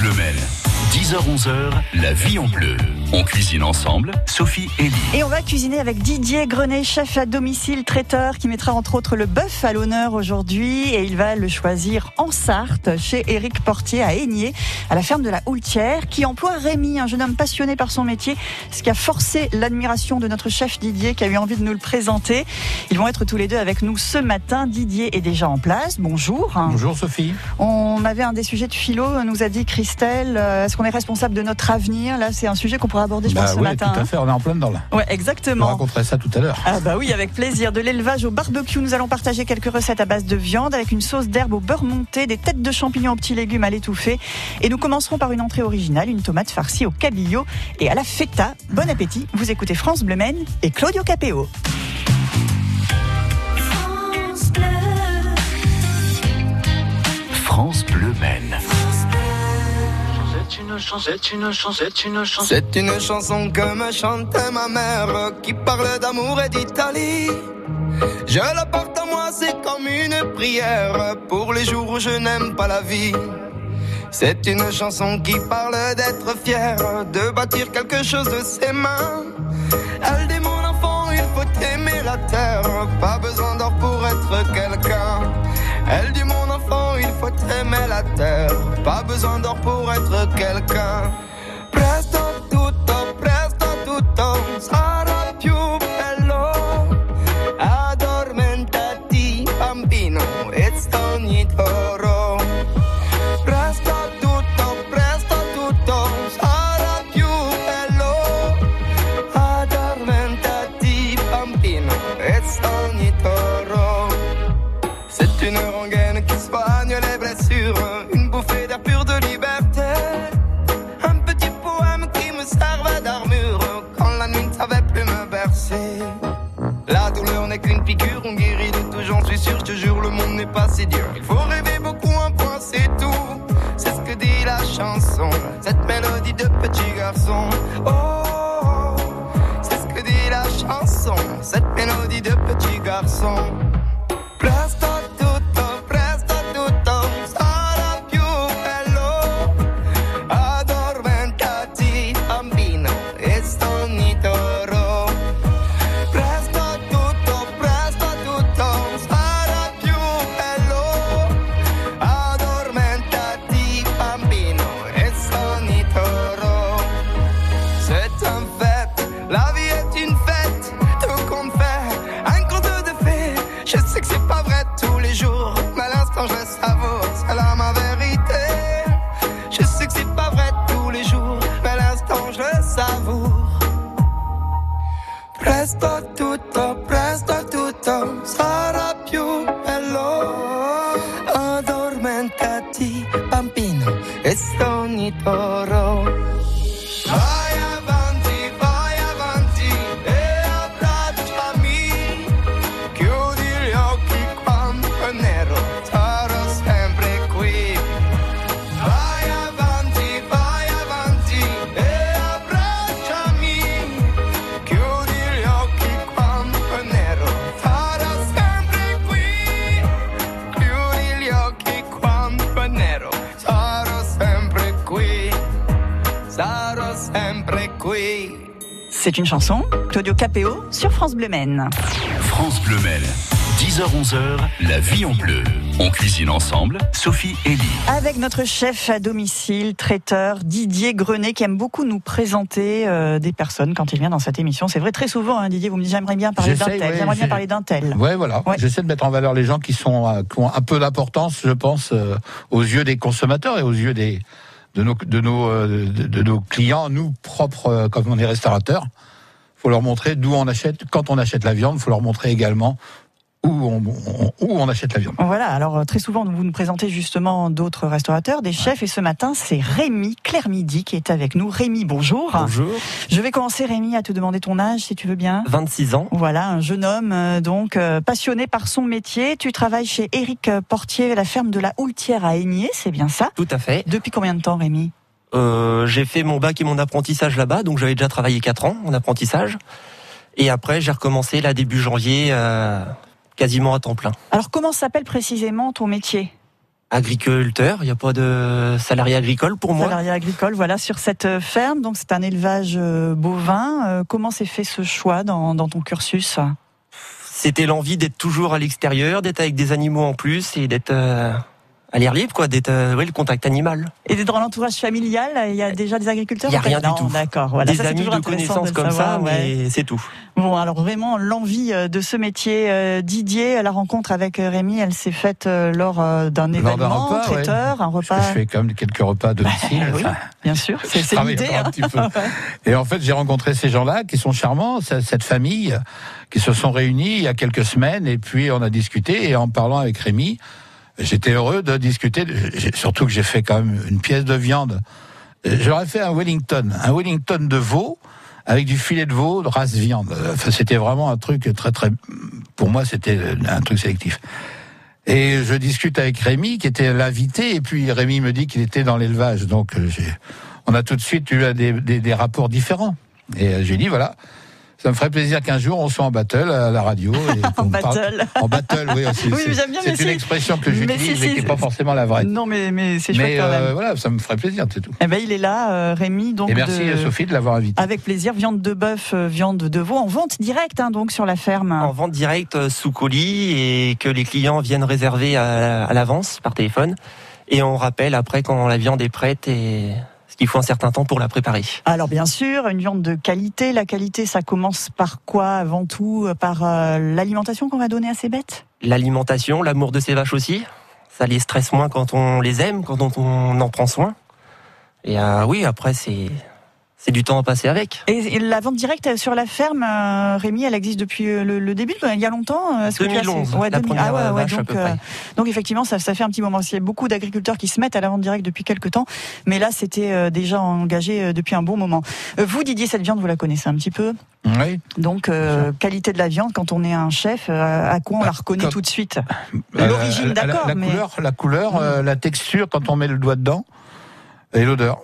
Bleu 10h-11h, la vie en bleu. On cuisine ensemble, Sophie et Lee. Et on va cuisiner avec Didier Grenet, chef à domicile, traiteur, qui mettra entre autres le bœuf à l'honneur aujourd'hui. Et il va le choisir en Sarthe, chez Éric Portier à Aigné, à la ferme de la Houltière, qui emploie Rémi, un jeune homme passionné par son métier, ce qui a forcé l'admiration de notre chef Didier, qui a eu envie de nous le présenter. Ils vont être tous les deux avec nous ce matin. Didier est déjà en place. Bonjour. Bonjour Sophie. On avait un des sujets de philo, nous a dit Christelle. Euh, est-ce qu'on est responsable de notre avenir? Là, c'est un sujet qu'on pourra aborder, je bah pense, ce oui, matin. Tout à hein. fait, on est en plein dedans là. Ouais, exactement. vous raconterai ça tout à l'heure. Ah bah oui, avec plaisir. De l'élevage au barbecue, nous allons partager quelques recettes à base de viande avec une sauce d'herbe au beurre monté, des têtes de champignons aux petits légumes à l'étouffer. Et nous commencerons par une entrée originale, une tomate farcie au cabillaud et à la feta. Bon appétit. Vous écoutez France Bleu Maine et Claudio Capéo. France Bleu Maine. C'est une chanson, c'est une chanson, c'est une chanson. Que me chantait ma mère qui parle d'amour et d'Italie. Je la porte à moi, c'est comme une prière pour les jours où je n'aime pas la vie. C'est une chanson qui parle d'être fier, de bâtir quelque chose de ses mains. Elle dit mon enfant, il faut aimer la terre, pas besoin d'or pour être quelqu'un. Elle dit mon faut aimer la terre, pas besoin d'or pour être quelqu'un. Chanson, Claudio Capéo, sur France Bleu Maine. France Bleu Maine. 10h-11h, la vie en bleu. On cuisine ensemble, Sophie et Lee. Avec notre chef à domicile, traiteur Didier Grenet, qui aime beaucoup nous présenter euh, des personnes quand il vient dans cette émission. C'est vrai, très souvent, hein, Didier, vous me dites j'aimerais bien parler d'un tel, ouais, j'aimerais bien parler d'un tel. Ouais, voilà. Ouais. J'essaie de mettre en valeur les gens qui sont euh, qui ont un peu d'importance, je pense, euh, aux yeux des consommateurs et aux yeux des de nos de nos euh, de, de nos clients, nous propres euh, comme on est restaurateurs. Faut leur montrer d'où on achète. Quand on achète la viande, faut leur montrer également où on, on- où on achète la viande. Voilà, alors euh, très souvent, vous nous présentez justement d'autres restaurateurs, des chefs, et ce matin, c'est Rémi Claire-Midi qui est avec nous. Rémi, bonjour. Bonjour, Je vais commencer, Rémi, à te demander ton âge, si tu veux bien. 26 ans. Voilà, un jeune homme, euh, donc euh, passionné par son métier. Tu travailles chez Éric Portier, la ferme de la Houltière à Aigné, c'est bien ça? Tout à fait. Depuis combien de temps, Rémi? Euh, j'ai fait mon bac et mon apprentissage là-bas, donc j'avais déjà travaillé 4 ans en apprentissage. Et après, j'ai recommencé là début janvier, euh, quasiment à temps plein. Alors, comment s'appelle précisément ton métier? Agriculteur, il n'y a pas de salarié agricole pour moi. Salarié agricole, voilà, sur cette euh, ferme. Donc c'est un élevage bovin. Comment s'est fait ce choix dans, dans ton cursus? C'était l'envie d'être toujours à l'extérieur, d'être avec des animaux en plus et d'être euh, à l'air libre, quoi, d'être euh, ouais, le contact animal. Et d'être dans l'entourage familial, il y a déjà des agriculteurs Il y a rien du tout. D'accord, voilà. des ça, amis de connaissances comme savoir, ça, ouais. mais c'est tout. Bon, alors vraiment l'envie euh, de ce métier, euh, Didier, la rencontre avec euh, Rémi, elle s'est faite lors d'un événement repas, ouais. traiteur, un Parce que repas. je fais quand même quelques repas à domicile. oui. Bien sûr, c'est l'idée. un hein. petit peu. Et en fait, j'ai rencontré ces gens-là qui sont charmants, ce- cette famille qui se sont réunis il y a quelques semaines et puis on a discuté et en parlant avec Rémi, j'étais heureux de discuter, surtout que j'ai fait quand même une pièce de viande. J'aurais fait un Wellington, un Wellington de veau avec du filet de veau de race viande. Enfin, c'était vraiment un truc très très pour moi c'était un truc sélectif. Et je discute avec Rémi, qui était l'invité, et puis Rémi me dit qu'il était dans l'élevage. Donc, euh, on a tout de suite eu des, des, rapports différents. Et euh, j'ai dit, voilà, ça me ferait plaisir qu'un jour on soit en battle à la radio. Et En parle- battle. en battle, oui. c'est- Oui, c'est- j'aime bien, mais C'est une expression que mais j'utilise, si, mais si, qui n'est pas forcément la vraie. Non, mais, mais c'est chouette Mais quand euh, voilà, ça me ferait plaisir, c'est tout. Eh ben, il est là, euh, Rémi. Donc et merci de- Sophie de l'avoir invité. Avec plaisir, viande de bœuf, euh, viande de veau, en vente directe, hein, donc sur la ferme. En vente directe euh, sous colis et que les clients viennent réserver à, à l'avance par téléphone. Et on rappelle après quand la viande est prête et ce qu'il faut un certain temps pour la préparer. Alors bien sûr, une viande de qualité. La qualité, ça commence par quoi avant tout? Par euh, l'alimentation qu'on va donner à ces bêtes? L'alimentation, l'amour de ces vaches aussi. Ça les stresse moins quand on les aime, quand on, en prend soin. Et euh, oui, après c'est c'est du temps à passer avec. Et, la vente directe sur la ferme, euh, Rémi, elle existe depuis euh, le, le début, il y a longtemps euh, est-ce que tu as- 2011, ouais, la 2000. première Ah ouais, ouais, vache à donc, peu près. donc effectivement, ça, ça fait un petit moment. Il y a beaucoup d'agriculteurs qui se mettent à la vente directe depuis quelques temps, mais là, c'était euh, déjà engagé euh, depuis un bon moment. Euh, vous, Didier, cette viande, vous la connaissez un petit peu. Oui. Donc, euh, qualité de la viande, quand on est un chef, euh, à quoi on Bah, la reconnaît comme- tout de suite Euh, L'origine, la- la- d'accord, La, mais- couleur, la couleur, euh, la texture quand on met le doigt dedans et l'odeur.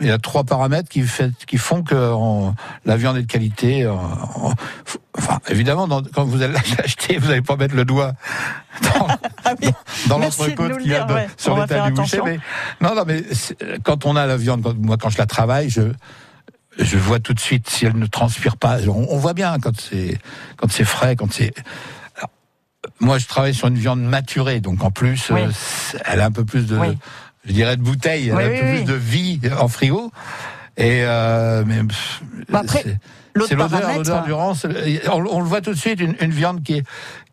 Il y a trois paramètres qui, fait, qui font que on- la viande est de qualité. euh, on- enfin, évidemment, dans- quand vous allez l'acheter, vous n'allez pas mettre le doigt dans, Ah oui. dans l'entrecôte qu'il y a de- ouais. sur l'état du boucher. Mais, non, non, mais quand on a la viande, quand- moi quand je la travaille, je je vois tout de suite si elle ne transpire pas. On, on voit bien quand c'est quand c'est frais, quand c'est. Alors, Moi, je travaille sur une viande maturée, donc en plus, Oui. euh, elle a un peu plus de, Oui. Je dirais, de bouteille, elle Oui, a un oui, peu oui. plus de vie en frigo. Et euh, mais pff, Bah c'est- l'odeur, l'odeur du rance. On, on le voit tout de suite, une, une viande qui est,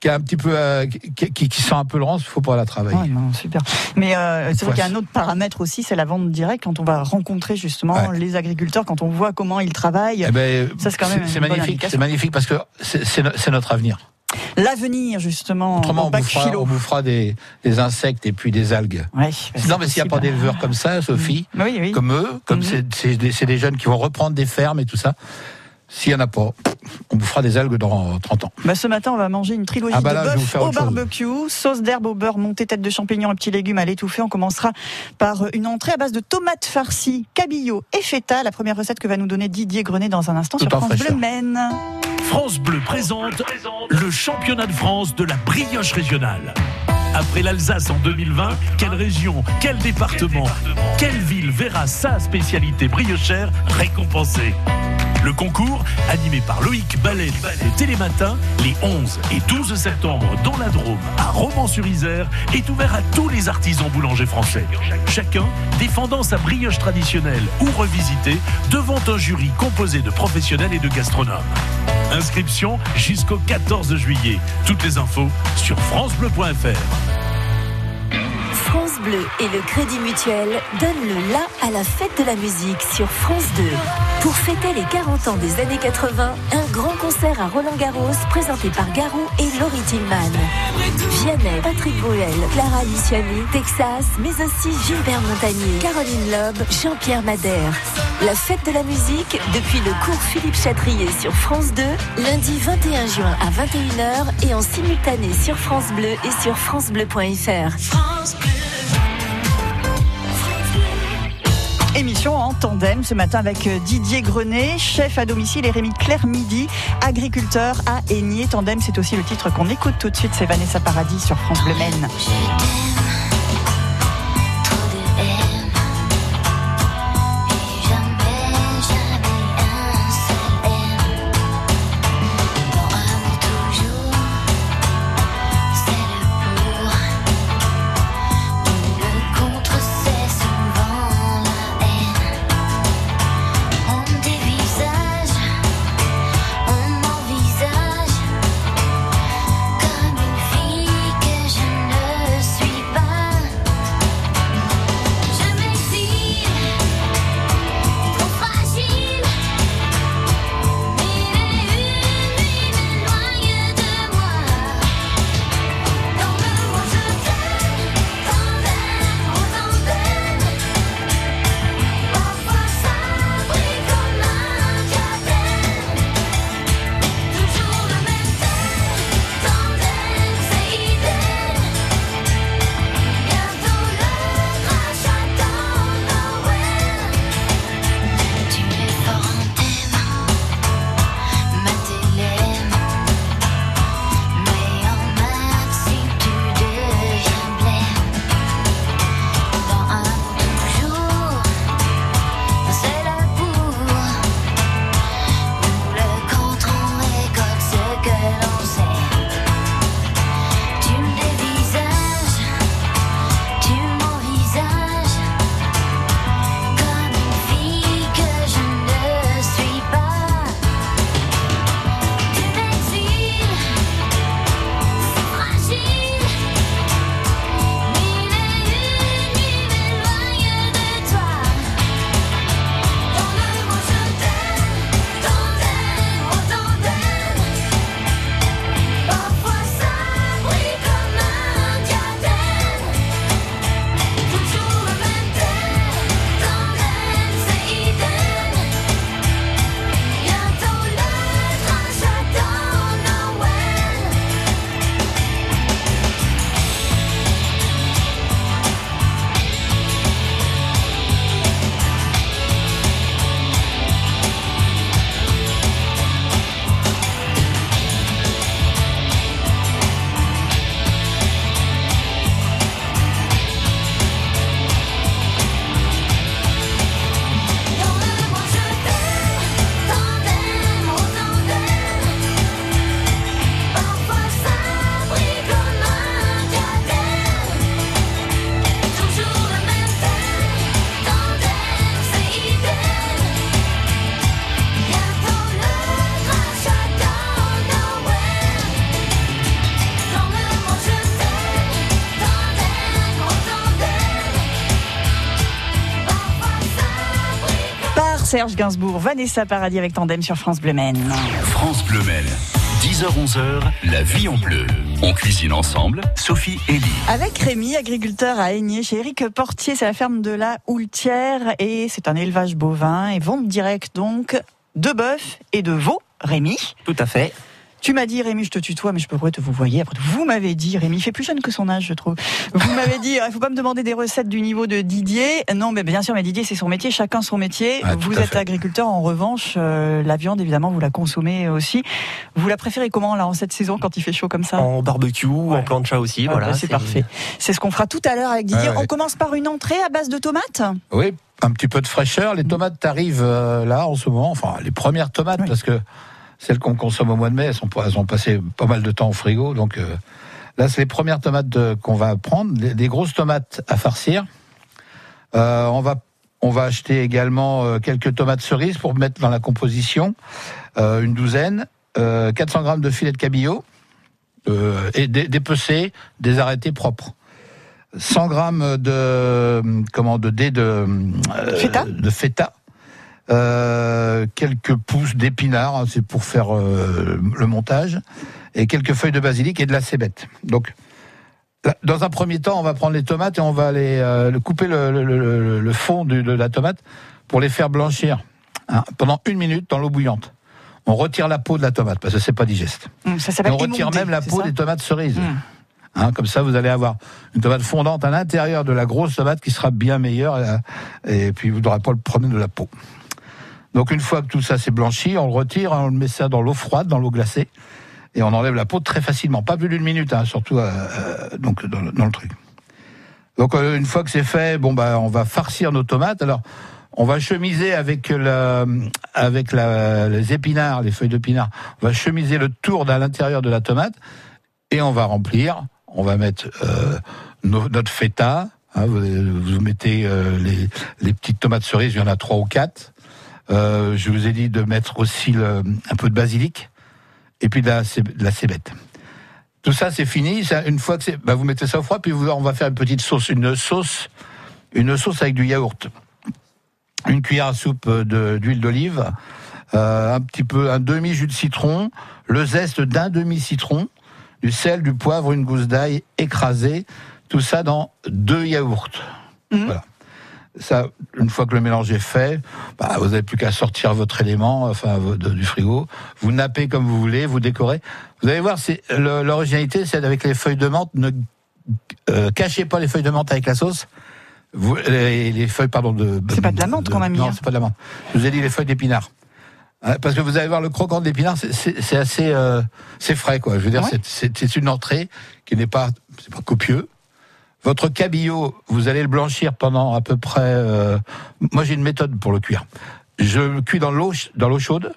qui est un petit peu, euh, qui, qui, qui sent un peu le rance, il faut pas la travailler. Ouais, non, super. Mais euh, c'est vrai qu'il y a un autre paramètre aussi, c'est la vente directe. Quand on va rencontrer justement Ouais. les agriculteurs, quand on voit comment ils travaillent, Eh ben, Ça, c'est quand même c'est magnifique, c'est magnifique parce que c'est notre avenir. L'avenir justement Autrement, au on bouffera, philo. on bouffera des, des insectes et puis des algues. Ouais, bah, non, mais s'il n'y a pas d'éleveurs comme ça, Sophie, Oui, oui. comme eux, comme Mhm. c'est- c'est des, jeunes qui vont reprendre des fermes et tout ça, s'il n'y en a pas, on bouffera des algues dans 30 ans. Bah, ce matin, on va manger une trilogie Ah bah là, de bœuf au chose. barbecue, sauce d'herbe au beurre montée, tête de champignons et petits légumes à l'étouffer. On commencera par une entrée à base de tomates farcies, cabillaud et feta. La première recette que va nous donner Didier Grenet dans un instant Tout sur France Bleu. Maine. France Bleu présente le championnat de France de la brioche régionale. Après l'Alsace en 2020, quelle région, quel département, quelle ville verra sa spécialité briochère récompensée? Le concours, animé par Loïc Ballet de Télématin, les 11 et 12 septembre dans la Drôme, à Romans-sur-Isère, est ouvert à tous les artisans boulangers français. Chacun défendant sa brioche traditionnelle ou revisitée devant un jury composé de professionnels et de gastronomes. Inscription jusqu'au 14 juillet. Toutes les infos sur francebleu.fr. France Bleu et le Crédit Mutuel donnent le la à la fête de la musique sur France 2. Pour fêter les 40 ans des années 80, un grand concert à Roland-Garros présenté par Garou et Laurie Tillman. Vianney, Patrick Bruel, Clara Luciani, Texas, mais aussi Gilbert Montagnier, Caroline Loeb, Jean-Pierre Madère. La fête de la musique depuis le cours Philippe Chatrier sur France 2, lundi 21 juin à 21h et en simultané sur France Bleu et sur francebleu.fr. Émission en tandem ce matin avec euh, Didier Grenet, chef à domicile, et Rémi Claire Midi, agriculteur à Aigné. Tandem, c'est aussi le titre qu'on écoute tout de suite. C'est Vanessa Paradis sur France Bleu Maine. Serge Gainsbourg, Vanessa Paradis avec Tandem sur France Bleu Maine. France Bleu Maine. 10h-11h, la vie en bleu. On cuisine ensemble, Sophie et Lee. Avec Rémi, agriculteur à Aigné, chez Eric Portier, c'est la ferme de la Houltière et c'est un élevage bovin et vente directe donc de bœuf et de veau. Rémi, Tout à fait. Tu m'as dit Rémi, je te tutoie, mais je pourrais te vous voyez. Après, vous m'avez dit Rémi, il fait plus jeune que son âge, je trouve. Vous m'avez dit, il faut pas me demander des recettes du niveau de Didier. Non, mais bien sûr, mais Didier, c'est son métier, chacun son métier. Ah, vous êtes fait. agriculteur, en revanche, euh, la viande, évidemment, vous la consommez aussi. Vous la préférez comment là en cette saison quand il fait chaud comme ça? En barbecue, Ouais. en plancha aussi. Ah, voilà, bah, c'est parfait. C'est ce qu'on fera tout à l'heure avec Didier. Ouais, ouais. On commence par une entrée à base de tomates? Oui, un petit peu de fraîcheur. Les tomates arrivent euh, là en ce moment. Enfin, les premières tomates, Oui. parce que celles qu'on consomme au mois de mai, elles, sont, elles ont passé pas mal de temps au frigo. Donc euh, là, c'est les premières tomates qu'on va prendre. Des, des grosses tomates à farcir. Euh, on va on va acheter également euh, quelques tomates cerises pour mettre dans la composition, euh, une douzaine, euh, 400 grammes de filet de cabillaud euh, et des, dépecés, des arrêtés propres. 100 grammes de comment de dés de Feta de feta. Euh, quelques pousses d'épinards, hein, c'est pour faire euh, le montage, et quelques feuilles de basilic et de la cébette. Donc, dans un premier temps, on va prendre les tomates et on va les euh, couper le, le- le- le fond de la tomate pour les faire blanchir hein, pendant une minute dans l'eau bouillante. On retire la peau de la tomate parce que c'est pas digeste. Ça s'appelle on retire émondé, même la peau des tomates cerises. Hum. Hein, comme ça, vous allez avoir une tomate fondante à l'intérieur de la grosse tomate qui sera bien meilleure, et puis vous n'aurez pas le problème de la peau. Donc une fois que tout ça s'est blanchi, on le retire, on le met ça dans l'eau froide, dans l'eau glacée, et on enlève la peau très facilement, pas plus d'une minute, hein, surtout euh, euh, donc dans le, truc. Donc euh, une fois que c'est fait, bon bah on va farcir nos tomates. Alors on va chemiser avec la, avec la, les épinards, les feuilles d'épinards. On va chemiser le tour à l'intérieur de la tomate et on va remplir. On va mettre euh, notre feta. hein, vous, vous mettez euh, les, les petites tomates cerises. Il y en a trois ou quatre. Euh, je vous ai dit de mettre aussi le- un peu de basilic et puis de la, de la cébette. Tout ça, c'est fini. Ça, une fois que c'est, bah, vous mettez ça au froid, puis vous- on va faire une petite sauce, une sauce, une sauce avec du yaourt, une cuillère à soupe d'huile d'olive, euh, un petit peu, un demi jus de citron, le zeste d'un demi citron, du sel, du poivre, une gousse d'ail écrasée, tout ça dans deux yaourts. Mhm. Voilà. Ça, une fois que le mélange est fait, bah, vous n'avez plus qu'à sortir votre élément, enfin de- du frigo. Vous nappez comme vous voulez, vous décorez. Vous allez voir, c'est l'originalité, c'est avec les feuilles de menthe. Ne euh, cachez pas les feuilles de menthe avec la sauce. Vous, les, les feuilles, pardon, de. C'est pas de la menthe qu'on a mis, Non, c'est pas de la menthe. Je vous ai dit les feuilles d'épinards. Hein, Parce que vous allez voir le croquant de l'épinard, c'est- assez, euh, c'est frais quoi. Je veux dire, Ouais. c'est une entrée qui n'est pas, c'est pas copieux. Votre cabillaud, vous allez le blanchir pendant à peu près. euh, moi, j'ai une méthode pour le cuire. Je le cuis dans l'eau, dans l'eau chaude.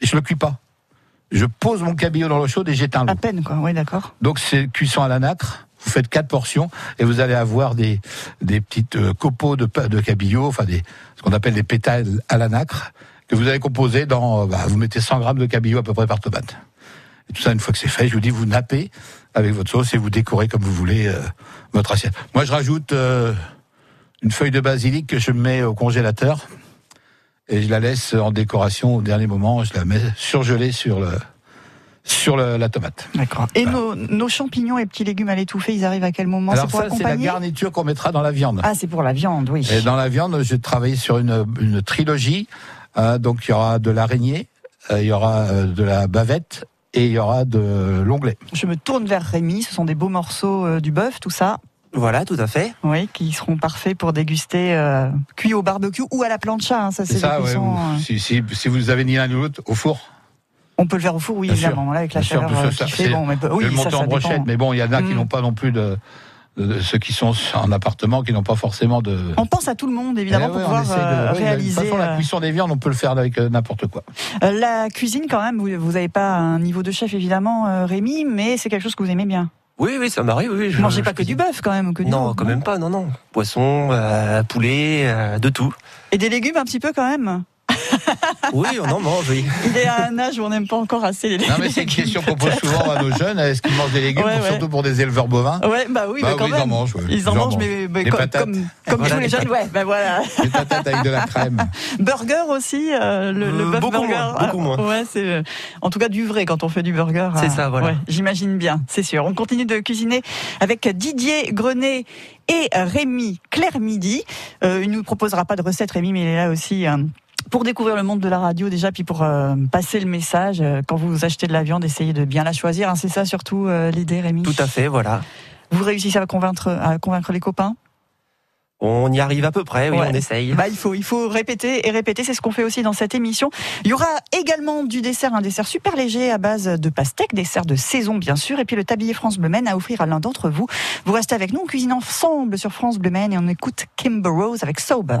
Et je le cuis pas. Je pose mon cabillaud dans l'eau chaude et j'éteins l'eau. À peine, quoi. Oui, d'accord. Donc c'est cuisson à la nacre. Vous faites quatre portions et vous allez avoir des des petites euh, copeaux de de cabillaud, enfin des ce qu'on appelle des pétales à la nacre que vous allez composer dans. euh, bah, vous mettez 100 grammes de cabillaud à peu près par tomate. Et tout ça une fois que c'est fait, je vous dis vous nappez avec votre sauce et vous décorez comme vous voulez euh, votre assiette. Moi je rajoute euh, une feuille de basilic que je mets au congélateur et je la laisse en décoration au dernier moment. Je la mets surgelée sur le sur le- la tomate. D'accord. Et Voilà. nos, nos champignons et petits légumes à l'étouffée, ils arrivent à quel moment? Alors C'est pour ça, c'est la garniture qu'on mettra dans la viande. Ah, c'est pour la viande, oui. Et dans la viande, j'ai travaillé sur une, une trilogie. Euh, donc il y aura de l'araignée, euh, il y aura de la bavette et il y aura de l'onglet. Je me tourne vers Rémi. Ce sont des beaux morceaux euh, du bœuf, tout ça. Voilà, tout à fait. Oui, qui seront parfaits pour déguster euh, cuit au barbecue ou à la plancha. hein, ça, c'est ça, ouais, euh, si, si, si vous avez ni l'un ni l'autre, au four. On peut le faire au four, oui, Bien sûr. évidemment. Là, avec la Bien sûr, chaleur que euh, ça, qui fait, c'est- bon, mais, je oui, le ça, monter ça en brochette, dépend. mais bon, il y en a qui Mm. n'ont pas non plus de, de- de- ceux qui sont en appartement, qui n'ont pas forcément de. On pense à tout le monde, évidemment, Eh pour ouais, pouvoir de- euh, réaliser. De toute façon, la euh, cuisson des viandes, on peut le faire avec euh, n'importe quoi. euh, la cuisine, quand même, vous n'avez pas un niveau de chef, évidemment, euh, Rémi, mais c'est quelque chose que vous aimez bien. Oui, oui, ça m'arrive. Oui, je mangez je pas que du bœuf, quand même, ou que du Non, quand même pas. Non, non. Poisson, euh, poulet, euh, de tout. Et des légumes, un petit peu, quand même? Oui, on en mange, oui. Il est à un âge où on n'aime pas encore assez les légumes. Non, mais c'est une question qu'on pose souvent à nos jeunes. Est-ce qu'ils mangent des légumes, Ouais, pour- ouais. surtout pour des éleveurs bovins? Ouais, bah oui, Bah mais quand oui, ils même. en mangent, ouais. Ils en Ils en mangent, mangent. mais, mais comme, comme, comme Voilà, tous les jeunes, ouais, ben voilà. Des patates avec de la crème. Burger aussi, euh, le, le Euh, bœuf beaucoup burger. moins, beaucoup moins. Ouais, c'est euh, en tout cas du vrai quand on fait du burger. C'est euh, ça, voilà. ouais, J'imagine bien, c'est sûr. On continue de cuisiner avec Didier Grenet et Rémi Claire Midi. Euh, il nous proposera pas de recette, Rémi, mais il est là aussi. euh, pour découvrir le monde de la radio déjà, puis pour euh, passer le message, euh, quand vous achetez de la viande, essayez de bien la choisir. hein. c'est ça surtout euh, l'idée, Rémi. Tout à fait, voilà. Vous réussissez à convaincre, à convaincre les copains? On y arrive à peu près, oui, Ouais. on essaye. Bah, il faut, il faut répéter et répéter. C'est ce qu'on fait aussi dans cette émission. Il y aura également du dessert, un dessert super léger à base de pastèques, dessert de saison bien sûr, et puis le tablier France Bleu à offrir à l'un d'entre vous. Vous restez avec nous, on cuisine ensemble sur France Bleu et on écoute Kimber Rose avec Sober.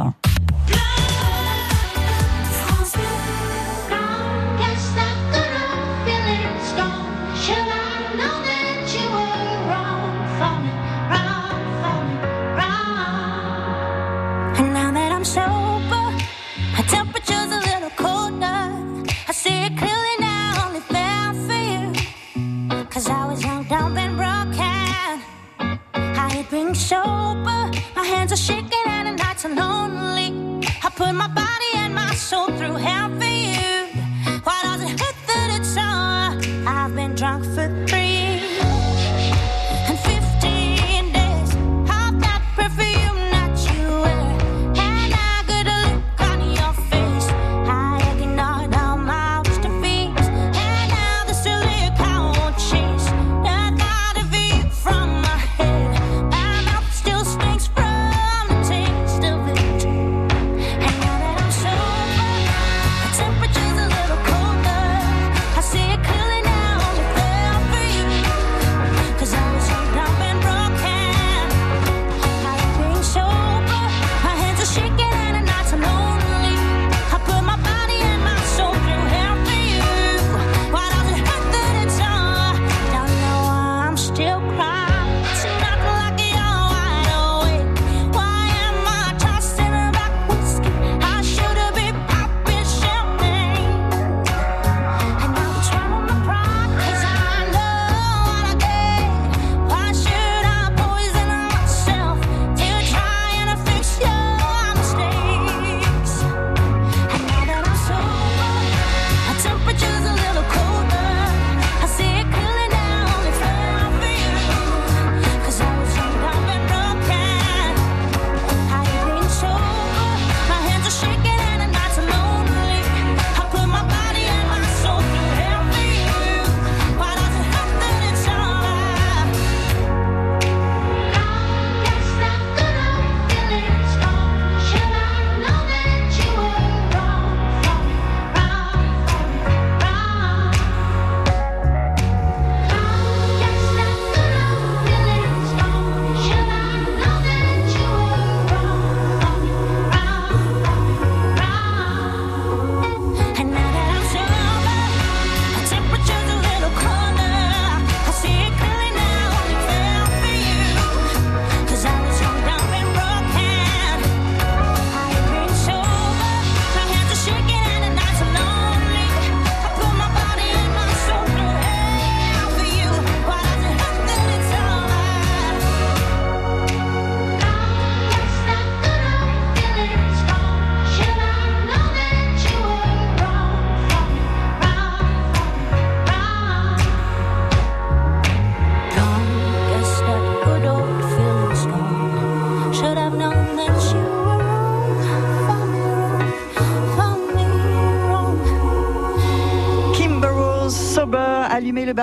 Are shaking and the nights are lonely. I put my body and my soul through hell for you. Why does it hurt that it's all? I've been drunk for three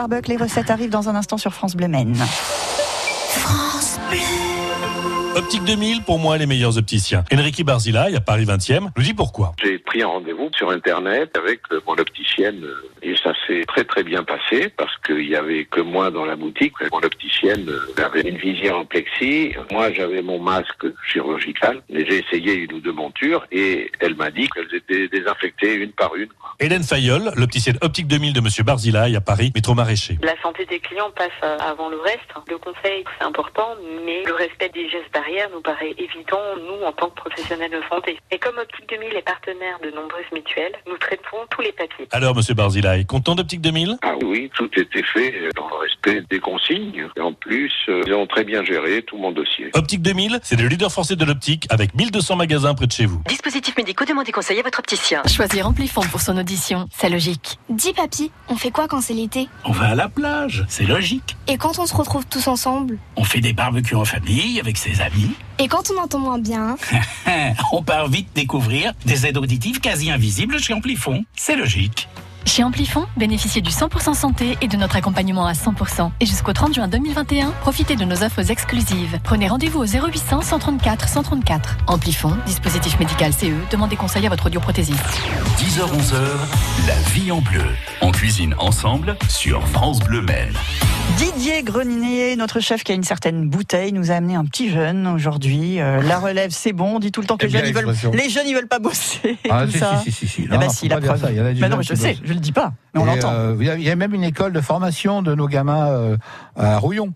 barbecue. Les recettes arrivent dans un instant sur France Bleu Maine. France Bleu. Optique 2000, pour moi, les meilleurs opticiens. Enrique Barzilaï, à Paris 20e, nous dit pourquoi. J'ai pris un rendez-vous sur Internet avec euh, mon opticienne euh, et ça s'est très très bien passé parce qu'il y avait que moi dans la boutique. Mon opticienne euh, avait une visière en plexi. Moi, j'avais mon masque chirurgical. Et J'ai essayé une ou deux montures et elle m'a dit qu'elles étaient désinfectées une par une. Hélène Fayol, l'opticienne Optique 2000 de Monsieur Barzilaï, à Paris, métro maraîcher. La santé des clients passe euh, avant le reste. Le conseil, c'est important, mais le respect des gestes barrières barrière nous paraît évident, nous, en tant que professionnels de santé. Et comme Optique 2000 est partenaire de nombreuses mutuelles, nous traitons tous les papiers. Alors, monsieur Content d'Optique 2000 Ah oui, tout était fait dans le respect des consignes. Et en plus, euh, ils ont très bien géré tout mon dossier. Optique 2000, c'est le leader français de l'optique avec 1200 magasins près de chez vous. Dispositifs médicaux, demandez conseil à votre opticien. Choisir Amplifon pour son audition, c'est logique. Dis papy, on fait quoi quand c'est l'été? On va à la plage, c'est logique. Et quand on se retrouve tous ensemble? On fait des barbecues en famille avec ses amis. Et quand on entend moins bien? On part vite découvrir des aides auditives quasi invisibles chez Amplifon. C'est logique. Chez Amplifon, bénéficiez du 100% santé et de notre accompagnement à 100%. Et jusqu'au 30 juin 2021, profitez de nos offres exclusives. Prenez rendez-vous au 0800 134 134. Amplifon, dispositif médical CE, demandez conseil à votre audioprothésiste. 10h-11h, la vie en bleu. On cuisine ensemble sur France Bleu Maine. Didier Grenier, notre chef qui a une certaine bouteille, nous a amené un petit jeune aujourd'hui. Euh, la relève, c'est bon. On dit tout le temps que les jeunes, ils veulent, les jeunes, ils veulent pas bosser. Ah, tout si, ça. si, si, si, si. Eh Non, ben non, si, la preuve. ça. Y a Ben non, mais je sais. Je le dis pas, mais on l'entend. euh, Il y a- il y a même une école de formation de nos gamins euh, à Rouillon.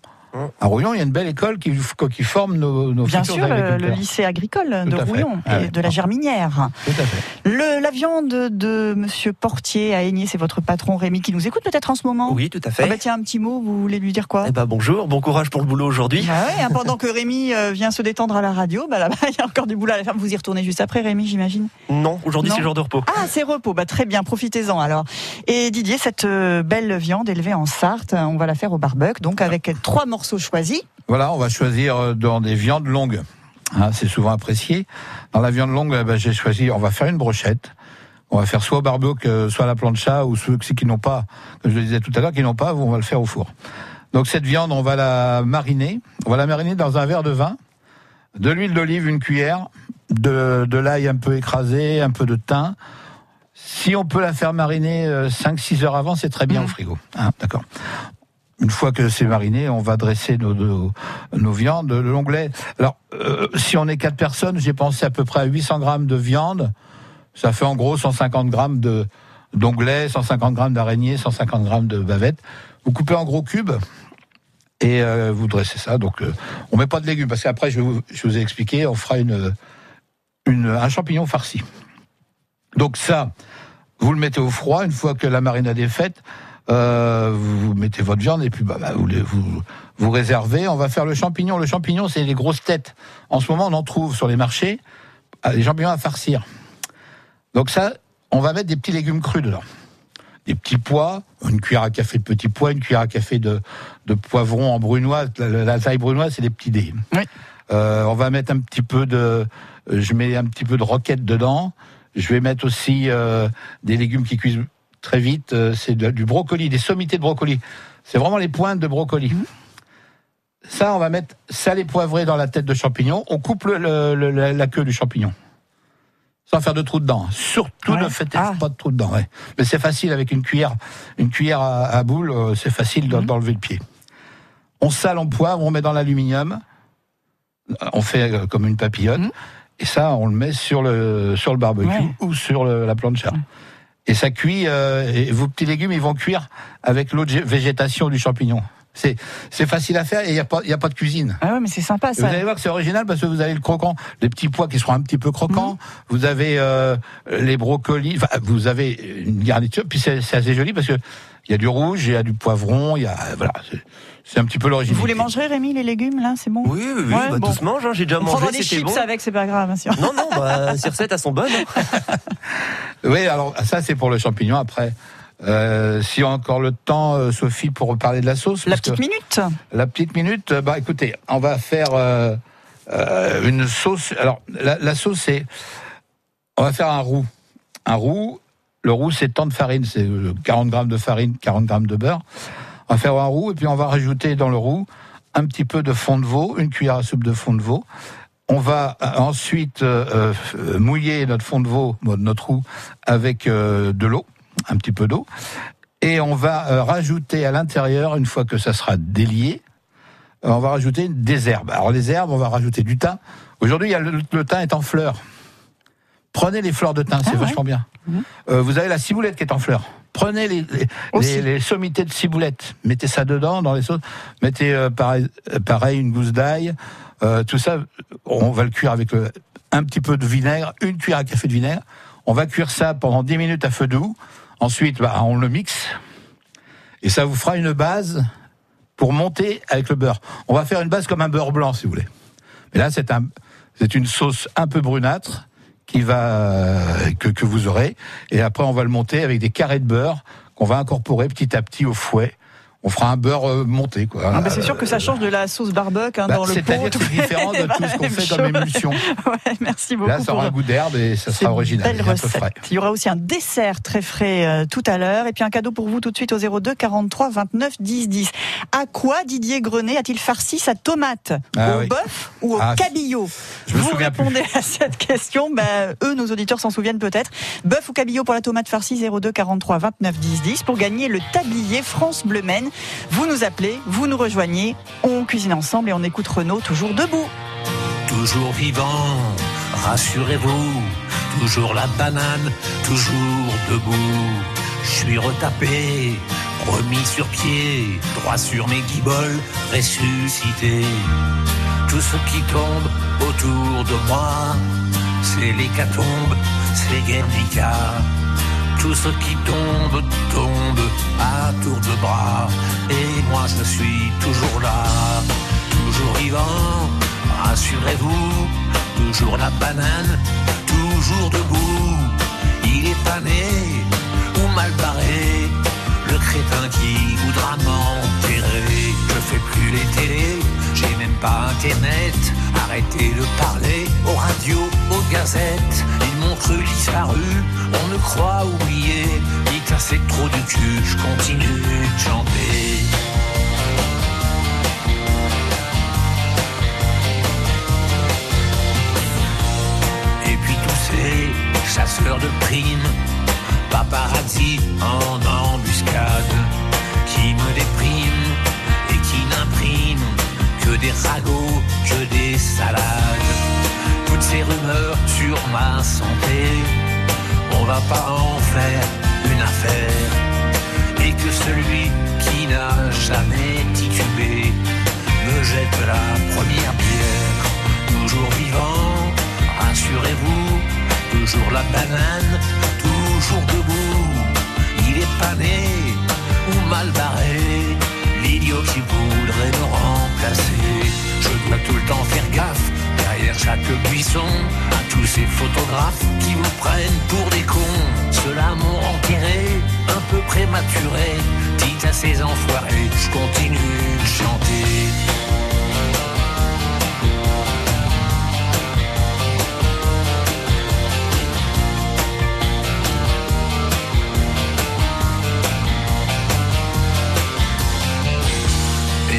À Rouillon, il y a une belle école qui, qui forme nos, nos Bien futurs sûr, le, le lycée agricole de fait. Rouillon Ah et ouais. de la Germinière. Tout à fait. Le, la viande de Monsieur Portier à Aigné, c'est votre patron Rémi qui nous écoute peut-être en ce moment. Oui, tout à fait. Ah bah tiens, un petit mot, vous voulez lui dire quoi? Eh ben, bonjour, bon courage pour le boulot aujourd'hui. Ah ouais, hein, pendant que Rémi euh, vient se détendre à la radio, bah là-bas, il y a encore du boulot à la ferme. Vous y retournez juste après, Rémi, j'imagine? Non, aujourd'hui c'est jour de repos. Ah, c'est repos. Bah, très bien, profitez-en alors. Et Didier, cette euh, belle viande élevée en Sarthe, on va la faire au barbecue, donc avec trois morceaux choisis. Voilà, on va choisir euh, dans des viandes longues. Hein, c'est souvent apprécié. Dans la viande longue, eh ben, j'ai choisi, on va faire une brochette. On va faire soit au barbecue, euh, soit à la plancha, ou ceux qui n'ont pas, comme je le disais tout à l'heure, qui n'ont pas, on va le faire au four. Donc cette viande, on va la mariner. On va la mariner dans un verre de vin, de l'huile d'olive, une cuillère, de, de l'ail un peu écrasé, un peu de thym. Si on peut la faire mariner 5-6 heures avant, c'est très bien au frigo. Hein, D'accord. Une fois que c'est mariné, on va dresser nos, viandes, le l'onglet. Alors, euh, si on est quatre personnes, j'ai pensé à peu près à 800 grammes de viande. Ça fait en gros 150 grammes de d'onglet, 150 grammes d'araignée, 150 grammes de bavette. Vous coupez en gros cubes et euh, vous dressez ça. Donc, euh, on met pas de légumes parce qu'après, je, vous- ai expliqué, on fera un champignon farci. Donc ça, vous le mettez au froid une fois que la marinade est faite. Euh, vous, mettez votre viande et puis bah, bah, vous, les- vous vous réservez. On va faire le champignon. Le champignon, c'est les grosses têtes. En ce moment, on en trouve sur les marchés ah, les champignons à farcir. Donc ça, on va mettre des petits légumes crus dedans. Des petits pois, une cuillère à café de petits pois, une cuillère à café de, de poivron en brunoise. La, taille brunoise, c'est des petits dés. Euh, on va mettre un petit peu de, je mets un petit peu de roquette dedans. Je vais mettre aussi euh, des légumes qui cuisent très vite. euh, c'est du brocoli, des sommités de brocoli. C'est vraiment les pointes de brocoli. Ça, on va mettre salé poivré dans la tête de champignon. On coupe le- le- le- la, queue du champignon. Sans faire de trous dedans. Surtout ne faites pas de trous dedans. ouais. Mais c'est facile avec une cuillère, une cuillère à, à boule, euh, c'est facile d'en- d'enlever le pied. On sale, on poivre, on met dans l'aluminium. On fait euh, comme une papillote. Et ça, on le met sur le, sur le barbecue ou sur le- la plancha. Et ça cuit, euh, et vos petits légumes, ils vont cuire avec l'autre gé- végétation du champignon. C'est, c'est facile à faire et il n'y a, pas- y a pas de cuisine. Ah ouais, mais c'est sympa Et ça. Vous allez voir que c'est original parce que vous avez le croquant, les petits pois qui seront un petit peu croquants. Vous avez euh, les brocolis. Vous avez une garniture. Puis c'est c'est assez joli parce que il y a du rouge, il y a du poivron, il y a voilà. C'est- un petit peu l'origine. Vous les mangerez, Rémi, les légumes, là C'est bon Oui, oui, oui, bah, tout se mange, hein, j'ai déjà On mangé, des chips bon. avec, c'est pas grave, bien sûr. Non, non, bah, ces recettes, elles sont bonnes. hein. Oui, alors ça c'est pour le champignon. Après, euh, si on a encore le temps, euh, Sophie, pour reparler de la sauce. La petite minute. La petite minute. euh, Bah écoutez, on va faire euh, euh, une sauce. Alors la, la sauce c'est, on va faire un roux. Un roux. Le roux c'est tant de farine, c'est euh, 40 grammes de farine, 40 grammes de beurre. On va faire un roux et puis on va rajouter dans le roux un petit peu de fond de veau, une cuillère à soupe de fond de veau. On va euh, ensuite euh, euh, mouiller notre fond de veau, notre roux, avec euh, de l'eau, un petit peu d'eau. Et on va euh, rajouter à l'intérieur, une fois que ça sera délié, on va rajouter des herbes. Alors les herbes, on va rajouter du thym. Aujourd'hui, le, le thym est en fleurs. Prenez les fleurs de thym, c'est vachement bien. Euh, vous avez la ciboulette qui est en fleurs. Prenez les, les, les- les sommités de ciboulette, mettez ça dedans dans les sauces. Mettez euh, pareil, euh, pareil une gousse d'ail. Euh, tout ça, on va le cuire avec le- un petit peu de vinaigre, une cuillère à café de vinaigre. On va cuire ça pendant 10 minutes à feu doux. Ensuite, bah, on le mixe. Et ça vous fera une base pour monter avec le beurre. On va faire une base comme un beurre blanc, si vous voulez. Mais là, c'est un, c'est une sauce un peu brunâtre qui va que, que vous aurez. Et après, on va le monter avec des carrés de beurre qu'on va incorporer petit à petit au fouet. On fera un beurre euh, monté, quoi. Ah bah, c'est sûr que ça change de la sauce barbecue hein, Bah, dans le pot. c'est-à-dire c'est différent de tout ce qu'on fait comme chose. émulsion. Ouais, merci beaucoup. Là, ça pour aura un goût d'herbe et ça sera original. frais. Il y aura aussi un dessert très frais euh, tout à l'heure. Et puis un cadeau pour vous tout de suite au 02 43 29 10 10. À quoi Didier Grenet a-t-il farci sa tomate Ah Au oui. bœuf ou au Ah, cabillaud je me Vous plus. répondez à cette question. Ben, eux, nos auditeurs s'en souviennent peut-être. Bœuf ou cabillaud pour la tomate farcie 02 43 29 10 10 pour gagner le tablier France Bleu Maine. Vous nous appelez, vous nous rejoignez, on cuisine ensemble et on écoute Renaud toujours debout. toujours vivant, rassurez-vous, toujours la banane, toujours debout. Je suis retapé, remis sur pied, droit sur mes guiboles, ressuscité. Tout ce qui tombe autour de moi, c'est l'hécatombe, c'est Guernica. Tout ce qui tombe, tombe à tour de bras. Et moi je suis toujours là, toujours vivant, rassurez-vous, toujours la banane, toujours debout. Il est pas né ou mal barré, le crétin qui voudra m'enterrer. Je fais plus les télés, j'ai même pas internet. Arrêtez de parler aux radios, aux gazettes. Ils m'ont cru disparu, on me croit oublié. Il cassait trop du cul, je continue de chanter. Et puis tous ces chasseurs de primes, paparazzi en embuscade, qui me dépriment et qui n'impriment que des ragots, que des salades. Toutes ces rumeurs sur ma santé, on va pas en faire une affaire. Et que celui qui n'a jamais titubé me jette la première bière. Toujours vivant, rassurez-vous, toujours la banane, toujours debout. Il est pas né ou mal barré, l'idiot qui voudrait me remplacer. Je dois tout le temps faire gaffe derrière chaque buisson à tous ces photographes qui vous prennent pour des cons. Ceux-là m'ont enterré, un peu prématuré. Dites à ces enfoirés, je continue de chanter.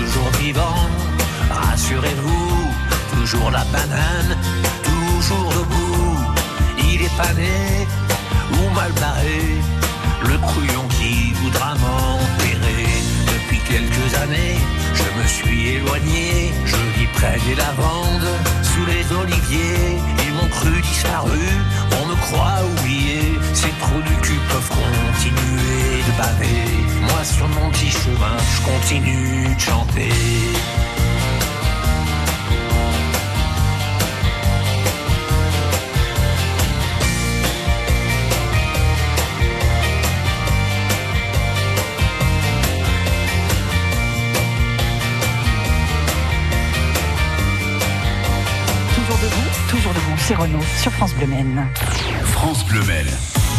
Toujours vivant, rassurez-vous. Toujours la banane, toujours debout. Il est pas né ou mal barré. Le couillon qui voudra m'enterrer. Depuis quelques années, je me suis éloigné. Je vis près des lavandes, sous les oliviers. Ils m'ont cru disparu, on me croit oublié. Ces trous du cul peuvent continuer de baver. Moi, sur mon petit chemin, je continue de chanter. Renaud sur France Bleu Maine. France Bleu Maine.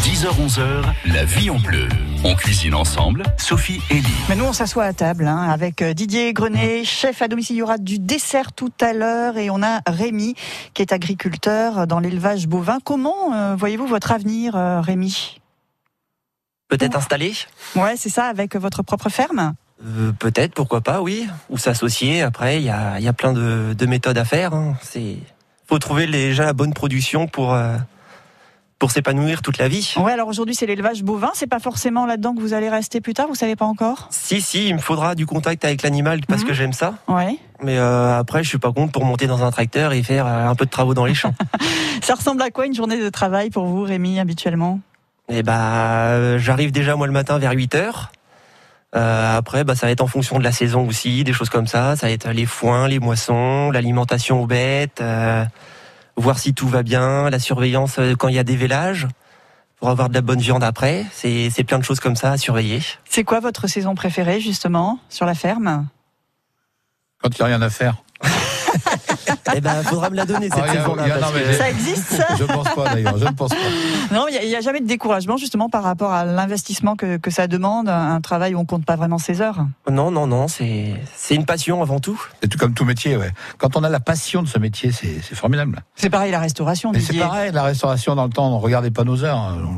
10h-11h, la vie en bleu. On cuisine ensemble, Sophie et Lee. Mais nous, on s'assoit à table hein, avec euh, Didier Grenet, chef à domicile. Il y aura du dessert tout à l'heure et on a Rémi qui est agriculteur dans l'élevage bovin. Comment euh, voyez-vous votre avenir, euh, Rémi? Peut-être installé Ouais, c'est ça, avec votre propre ferme? Euh, Peut-être, pourquoi pas, oui. Ou s'associer. Après, il y a, il y a plein de, de méthodes à faire. hein. C'est faut trouver déjà la bonne production pour euh, pour s'épanouir toute la vie. Ouais, alors aujourd'hui c'est l'élevage bovin, c'est pas forcément là-dedans que vous allez rester plus tard, vous savez pas encore? Si si, il me faudra du contact avec l'animal parce que j'aime ça. Ouais. Mais euh, après, je suis pas contre pour monter dans un tracteur et faire euh, un peu de travaux dans les champs. Ça ressemble à quoi une journée de travail pour vous, Rémi, habituellement? Et bah, j'arrive déjà moi le matin vers 8 heures. Euh, après, bah, ça va être en fonction de la saison aussi, des choses comme ça. Ça va être les foins, les moissons, l'alimentation aux bêtes, euh, voir si tout va bien, la surveillance euh, quand il y a des vélages, pour avoir de la bonne viande après. C'est c'est plein de choses comme ça à surveiller. C'est quoi votre saison préférée justement sur la ferme? Quand il n'y a rien à faire. Eh ben, faudra me la donner cette Ah, saison-là. Ça existe ça Je ne pense pas d'ailleurs, je ne pense pas. Non, il n'y a, jamais de découragement justement par rapport à l'investissement que, que ça demande, un travail où on compte pas vraiment ses heures. Non, non, non, c'est c'est une passion avant tout. C'est tout comme tout métier, ouais. Quand on a la passion de ce métier, c'est formidable. C'est pareil la restauration, Mais c'est pareil, la restauration dans le temps, on ne regardait pas nos heures. On- bon,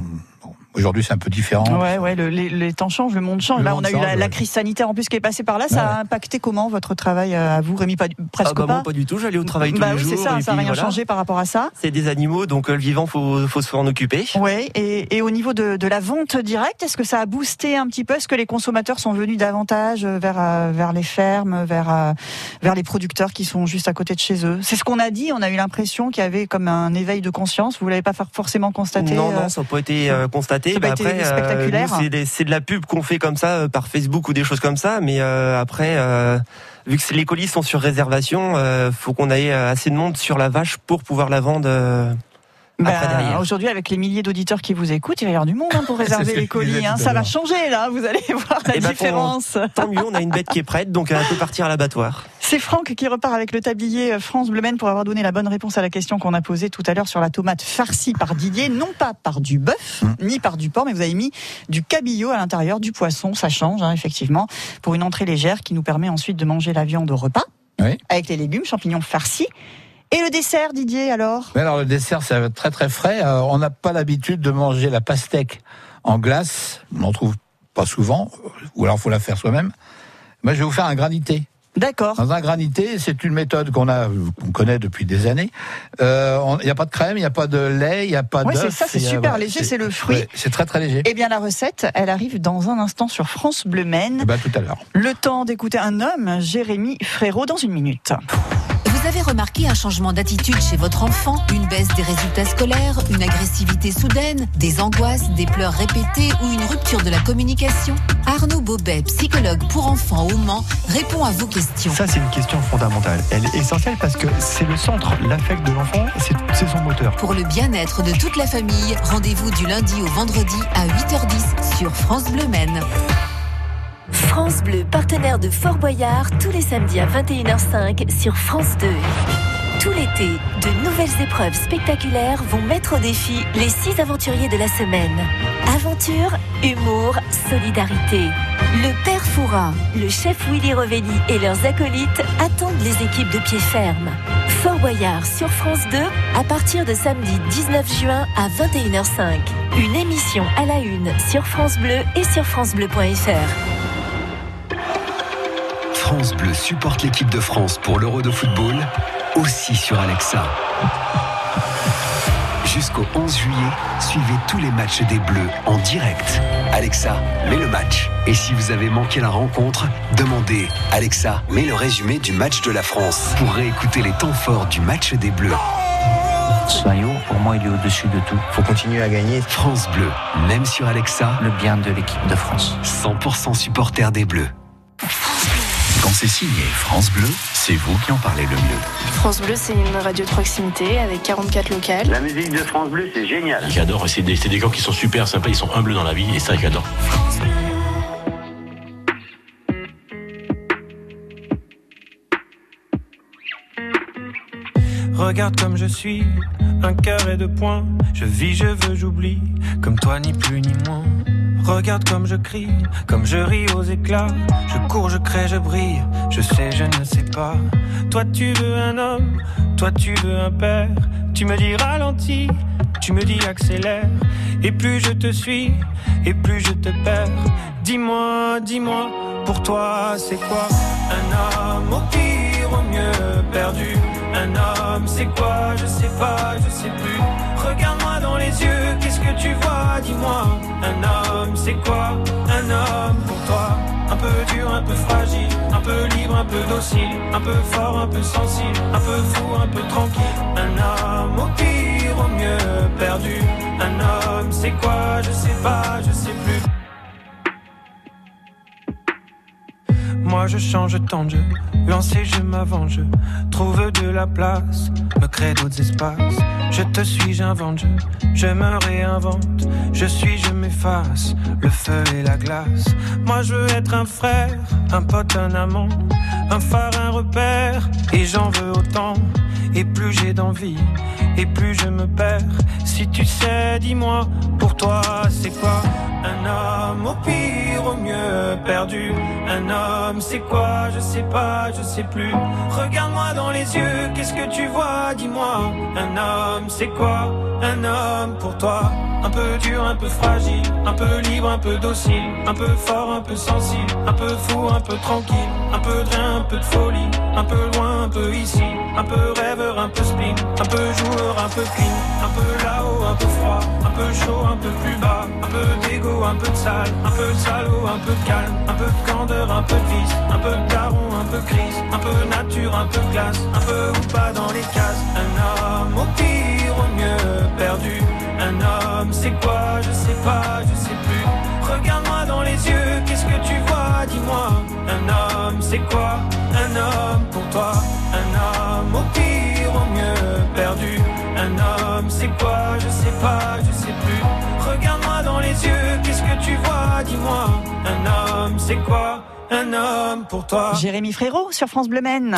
Aujourd'hui, c'est un peu différent. Ouais, ouais, le- les, les temps changent, le monde change. Le Là, monde on a eu change, la, la ouais. crise sanitaire en plus qui est passée par là. Ça a impacté comment votre travail euh, à vous, Rémi? Pas du- Presque Ah bah pas. pas du tout, j'allais au travail tous Bah les oui, jours. c'est ça, et ça n'a rien voilà. changé par rapport à ça. C'est des animaux, donc euh, le vivant, faut, faut s'en occuper. Ouais, et, et au niveau de, de la vente directe, est-ce que ça a boosté un petit peu? Est-ce que les consommateurs sont venus davantage vers, euh, vers les fermes, vers, vers les producteurs qui sont juste à côté de chez eux? C'est ce qu'on a dit, on a eu l'impression qu'il y avait comme un éveil de conscience. Vous l'avez pas forcément constaté Non, non, ça n'a pas été euh, constaté. Bah, après, c'est de la pub qu'on fait comme ça euh, par Facebook ou des choses comme ça. Mais euh, après, euh, vu que les colis sont sur réservation, euh, faut qu'on ait euh, assez de monde sur la vache pour pouvoir la vendre. euh, Bah. Aujourd'hui, avec les milliers d'auditeurs qui vous écoutent, il va y avoir du monde hein, pour réserver les colis. hein. Ça va changer là, vous allez voir la Eh ben, différence. Tant mieux, on a une bête qui est prête, donc elle peut partir à l'abattoir. C'est Franck qui repart avec le tablier France Bleu pour avoir donné la bonne réponse à la question qu'on a posée tout à l'heure sur la tomate farcie par Didier, non pas par du bœuf, Mmh. ni par du porc, mais vous avez mis du cabillaud à l'intérieur, du poisson, ça change hein, effectivement, pour une entrée légère qui nous permet ensuite de manger la viande au repas, Oui. avec les légumes, champignons farcis. Et le dessert, Didier, alors? Mais alors le dessert, être très très frais. Euh, on n'a pas l'habitude de manger la pastèque en glace. On n'en trouve pas souvent, ou alors faut la faire soi-même. Moi, je vais vous faire un granité. D'accord. Dans un granité, c'est une méthode qu'on a, qu'on connaît depuis des années. Euh, Il n'y a pas de crème, il n'y a pas de lait, il n'y a pas Ouais, d'œuf. c'est ça, c'est il a- super léger, c'est le fruit. ouais, c'est très très léger. Eh bien, la recette, elle arrive dans un instant sur France Bleu Maine. Eh ben, tout à l'heure. Le temps d'écouter un homme, Jérémy Frérot, dans une minute. Vous avez remarqué un changement d'attitude chez votre enfant? Une baisse des résultats scolaires Une agressivité soudaine Des angoisses Des pleurs répétées Ou une rupture de la communication? Arnaud Bobet, psychologue pour enfants au Mans, répond à vos questions. Ça, c'est une question fondamentale. Elle est essentielle parce que c'est le centre, l'affect de l'enfant, c'est c'est son moteur. Pour le bien-être de toute la famille, rendez-vous du lundi au vendredi à 8h10 sur France Bleu Maine. France Bleu, partenaire de Fort Boyard, tous les samedis à 21h05 sur France 2. Tout l'été, de nouvelles épreuves spectaculaires vont mettre au défi les six aventuriers de la semaine. Aventure, humour, solidarité. Le Père Fouras, le chef Willy Rovelli et leurs acolytes attendent les équipes de pied ferme. Fort Boyard sur France 2 à partir de samedi 19 juin à 21h05. Une émission à la une sur France Bleu et sur francebleu.fr. France Bleu supporte l'équipe de France pour l'Euro de football, aussi sur Alexa. Jusqu'au 11 juillet, suivez tous les matchs des Bleus en direct. Alexa, mets le match. Et si vous avez manqué la rencontre, demandez Alexa, mets le résumé du match de la France pour réécouter les temps forts du match des Bleus. Ce maillot, pour moi, il est au-dessus de tout. Faut continuer à gagner. France Bleu, même sur Alexa, Le bien de l'équipe de France. 100% supporter des Bleus. Quand c'est signé France Bleu, c'est vous qui en parlez le mieux. France Bleu, c'est une radio de proximité avec 44 locales. La musique de France Bleu, c'est génial. J'adore, c'est des, c'est des gens qui sont super sympas, ils sont humbles dans la vie, et ça j'adore. Regarde comme je suis, un cœur et deux points. Je vis, je veux, j'oublie, comme toi ni plus ni moins. Regarde comme je crie, comme je ris aux éclats. Je cours, je crée, je brille, je sais, je ne sais pas. Toi tu veux un homme, toi tu veux un père. Tu me dis ralentis, tu me dis accélère. Et plus je te suis, et plus je te perds. Dis-moi, dis-moi, pour toi c'est quoi? Un homme au pire, au mieux perdu Un homme, c'est quoi? Je sais pas, je sais plus. Regarde-moi les yeux, qu'est-ce que tu vois? Dis-moi. Un homme, c'est quoi? Un homme pour toi. Un peu dur, un peu fragile, un peu libre, un peu docile, un peu fort, un peu sensible, un peu fou, un peu tranquille. Un homme au pire, au mieux perdu. Un homme, c'est quoi? Je sais pas, je sais plus. Moi je change tant de jeu, lancer je m'avance, trouve de la place, me crée d'autres espaces. Je te suis, j'invente, je, me réinvente, je suis, je m'efface, le feu et la glace. Moi je veux être un frère, un pote, un amant, un phare, un repère, et j'en veux autant. Et plus j'ai d'envie, et plus je me perds. Si tu sais, dis-moi, pour toi c'est quoi Un homme au pire, au mieux perdu? Un homme c'est quoi? Je sais pas, je sais plus. Regarde-moi dans les yeux, qu'est-ce que tu vois? Dis-moi. Un homme c'est quoi Un homme pour toi? Un peu dur, un peu fragile, un peu libre, un peu docile, un peu fort, un peu sensible, un peu fou, un peu tranquille, un peu de rien, un peu de folie, un peu loin, un peu ici, un peu rêveur, un peu spleen, un peu joueur, un peu clean, un peu là-haut, un peu froid, un peu chaud, un peu plus bas, un peu d'ego, un peu de sale, un peu de salaud, un peu de calme, un peu de candeur, un peu de vice, un peu de daron, un peu crise, un peu nature, un peu glace, un peu ou pas dans les cases, un homme au pire, homme, c'est quoi Je sais pas, je sais plus. Regarde-moi dans les yeux, qu'est-ce que tu vois Dis-moi. Un homme, c'est quoi? Un homme pour toi. Un homme au pire, au mieux perdu. Un homme, c'est quoi? Je sais pas, je sais plus. Regarde-moi dans les yeux, qu'est-ce que tu vois Dis-moi. Un homme, c'est quoi? Un homme pour toi. Jérémy Frérot sur France Bleu Maine.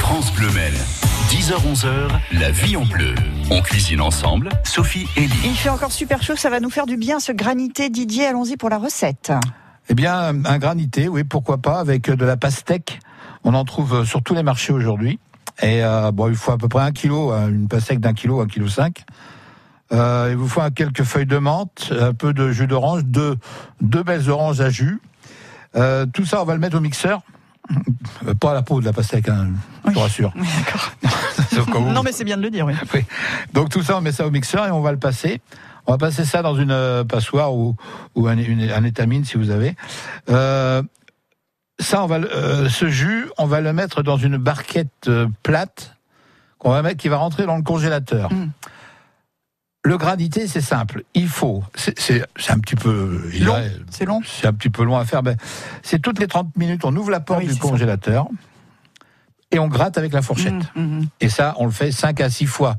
France Bleu Maine. 10h-11h, la vie en bleu. On cuisine ensemble, Sophie et Lee. Il fait encore super chaud, ça va nous faire du bien ce granité Didier. Allons-y pour la recette. Eh bien, un granité, oui, pourquoi pas, avec de la pastèque. On en trouve sur tous les marchés aujourd'hui. Et euh, bon, il faut à peu près un kilo, hein, une pastèque d'un kilo, un kilo cinq. Euh, il vous faut quelques feuilles de menthe, un peu de jus d'orange, deux, deux belles oranges à jus. Euh, tout ça, on va le mettre au mixeur. Pas à la peau de la pastèque, hein, je vous rassure. Non, mais c'est bien de le dire, oui. Oui. Donc tout ça, on met ça au mixeur et on va le passer. On va passer ça dans une euh, passoire ou, ou un, une- un étamine si vous avez. Euh, ça, on va, euh, ce jus, on va le mettre dans une barquette plate qu'on va mettre, qui va rentrer dans le congélateur. Le granité, c'est simple. Il faut, c'est- un petit peu je Long, c'est long. C'est un petit peu long à faire. Ben, c'est toutes les 30 minutes, on ouvre la porte Oui, du ça. congélateur et on gratte avec la fourchette. Mmh, Et ça, on le fait 5 à 6 fois.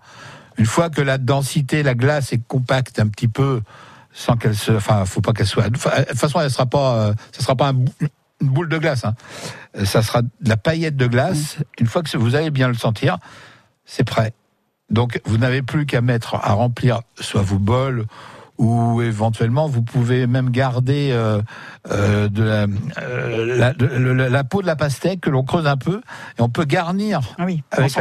Une fois que la densité, la glace est compacte un petit peu, sans qu'elle se, enfin, faut pas qu'elle soit. De toute façon, elle sera pas, euh, ça sera pas un une boule de glace. Hein. Euh, Ça sera de la paillette de glace. Une fois que vous allez bien le sentir, c'est prêt. Donc, vous n'avez plus qu'à mettre, à remplir soit vos bols ou éventuellement vous pouvez même garder euh, euh, de la, euh, la, de- la- la peau de la pastèque que l'on creuse un peu et on peut garnir Ah oui, avec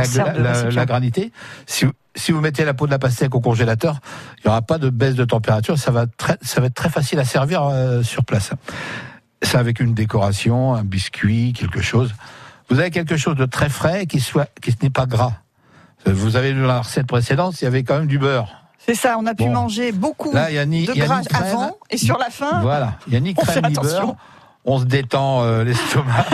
la, granité. Si, vous- si vous mettez la peau de la pastèque au congélateur, il n'y aura pas de baisse de température. Ça va, très, ça va être très facile à servir euh, sur place. Ça avec une décoration, un biscuit, quelque chose. Vous avez quelque chose de très frais qui soit, qui n'est pas gras. Vous avez vu dans la recette précédente, il y avait quand même du beurre. C'est ça, on a pu Bon. manger beaucoup Là, y a ni- de y a ni gras crème. avant et sur la fin. Voilà, il y a ni crème ni attention. beurre. On se détend euh, l'estomac.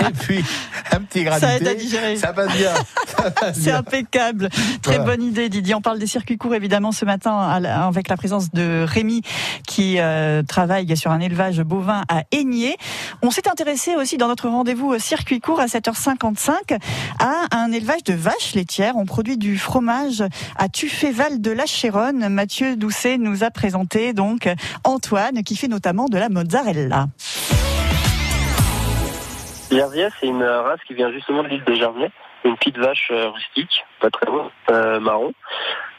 et puis, un petit granité. Ça aide à digérer. Ça passe bien. C'est impeccable. Très Voilà. bonne idée, Didier. On parle des circuits courts, évidemment, ce matin, avec la présence de Rémi, qui euh, travaille sur un élevage bovin à Aigné. On s'est intéressé aussi, dans notre rendez-vous euh, circuit court à 7h55, à un élevage de vaches laitières. On produit du fromage à Tufféval de la Chéronne. Mathieu Doucet nous a présenté, donc, Antoine, qui fait notamment de la mozzarella. Jersier, c'est une race qui vient justement de l'île de Jersier. Une petite vache euh, rustique, pas très haut, euh, marron,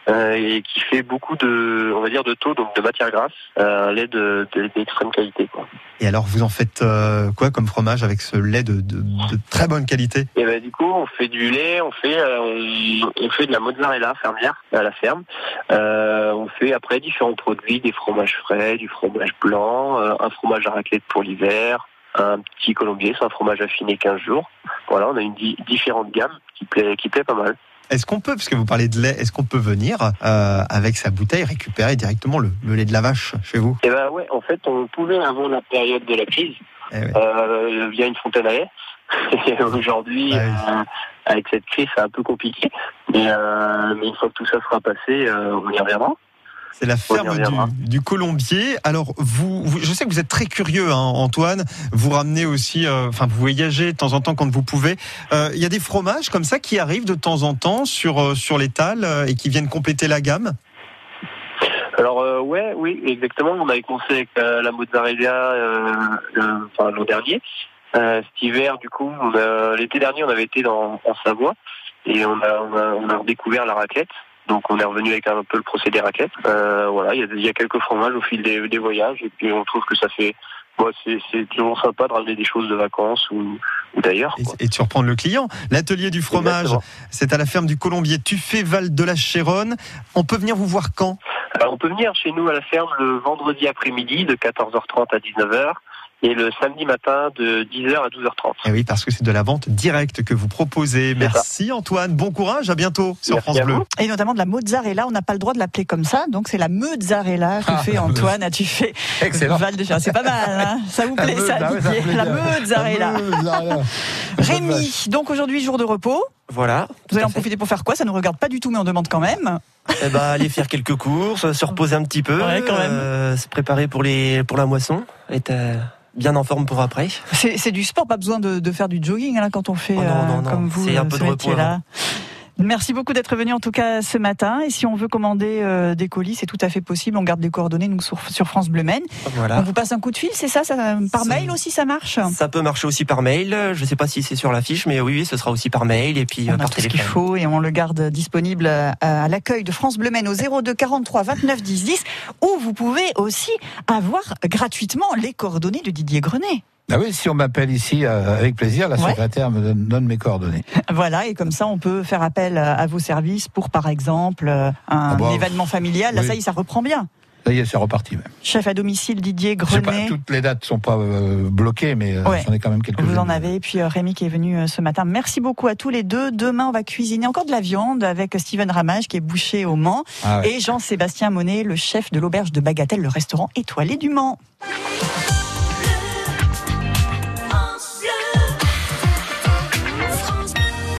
euh, et qui fait beaucoup de, on va dire, de taux, donc de matière grasse, euh, un lait de- de- d'extrême qualité. Quoi. Et alors, vous en faites quoi comme fromage avec ce lait de, très bonne qualité? Et ben du coup, on fait du lait, on fait, on, on fait de la mozzarella fermière à la ferme. On fait après différents produits, des fromages frais, du fromage blanc, un fromage à raclette pour l'hiver, un petit colombier, c'est un fromage affiné 15 jours. voilà, on a une di- différente gamme qui plaît, qui plaît pas mal. Est-ce qu'on peut, parce que vous parlez de lait, est-ce qu'on peut venir euh, avec sa bouteille récupérer directement le, le lait de la vache chez vous? Et ben ouais, en fait, on pouvait avant la période de la crise Eh euh, via une fontaine à lait. Et aujourd'hui, euh, avec cette crise, c'est un peu compliqué. Mais, mais une fois que tout ça sera passé, on y reviendra. C'est la ferme du, du Colombier. Alors, vous, vous- je sais que vous êtes très curieux, hein, Antoine. Vous ramenez aussi, euh, enfin, vous voyagez de temps en temps quand vous pouvez. Euh, Il y a des fromages comme ça qui arrivent de temps en temps sur euh, sur l'étal et qui viennent compléter la gamme? Alors euh, ouais, oui, exactement. On avait commencé avec euh, la mozzarella euh, enfin, l'an dernier. Euh, cet hiver, du coup, l'été dernier, on avait été dans, en Savoie et on a, on, a, on a redécouvert la raclette. Donc on est revenu avec un peu le procédé raclette. Euh, voilà, il y, a, il y a quelques fromages au fil des, des voyages et puis on trouve que ça fait, bon, c'est, toujours sympa de ramener des choses de vacances ou, ou d'ailleurs. Et de surprendre le client. L'atelier du fromage, c'est à la ferme du Colombier, Tuffet Val de la Chéronne. On peut venir vous voir quand? Alors, on peut venir chez nous à la ferme le vendredi après-midi de 14h30 à 19h et le samedi matin de 10h à 12h30. Eh oui, parce que c'est de la vente directe que vous proposez. Merci Antoine, bon courage, à bientôt sur Merci France Bleu. Et notamment de la mozzarella, on n'a pas le droit de l'appeler comme ça, donc c'est la mozzarella que Ah, fait la Antoine. Tu fais Excellent. Val de. C'est pas mal, hein ça vous plaît ça, Ah oui, ça La mozzarella. La mozzarella. Rémi, donc aujourd'hui jour de repos. Voilà. Vous allez en profiter pour faire quoi? Ça nous regarde pas du tout, mais on demande quand même. Eh ben, aller faire quelques courses, se reposer un petit peu, Ouais, quand même. euh, se préparer pour les pour la moisson, euh, bien en forme pour après. C'est c'est du sport, pas besoin de, de faire du jogging là, quand on fait Oh non, euh, non, non. comme vous C'est un euh, peu de repos métier-là. Merci beaucoup d'être venu en tout cas ce matin. Et si on veut commander euh, des colis, c'est tout à fait possible. On garde les coordonnées nous sur, sur France Bleu Maine. Voilà. On vous passe un coup de fil, c'est ça, ça Par Ça- mail aussi, ça marche Ça peut marcher aussi par mail. Je sais pas si c'est sur l'affiche, mais oui, oui, ce sera aussi par mail et puis euh, On a par tout ce qu'il faut et on le garde disponible euh, à l'accueil de France Bleu Maine au 02 43 29 10 10 où vous pouvez aussi avoir gratuitement les coordonnées de Didier Grenet. Ah oui, si on m'appelle ici, euh, avec plaisir, la Ouais. secrétaire me donne, donne mes coordonnées. Voilà, et comme ça, on peut faire appel à vos services pour, par exemple, euh, un Ah bah, événement familial. Là, oui. ça y est, ça reprend bien. Ça y est, c'est reparti même. Chef à domicile Didier Je sais pas, Grenet. toutes les dates sont pas euh, bloquées, mais euh, Ouais. j'en ai quand même quelques-unes. Vous en avez, et puis euh, Rémi qui est venu euh, ce matin. Merci beaucoup à tous les deux. Demain, on va cuisiner encore de la viande avec Steven Ramage, qui est boucher au Mans, Ah ouais. et Jean-Sébastien Monet, le chef de l'auberge de Bagatelle, le restaurant étoilé du Mans.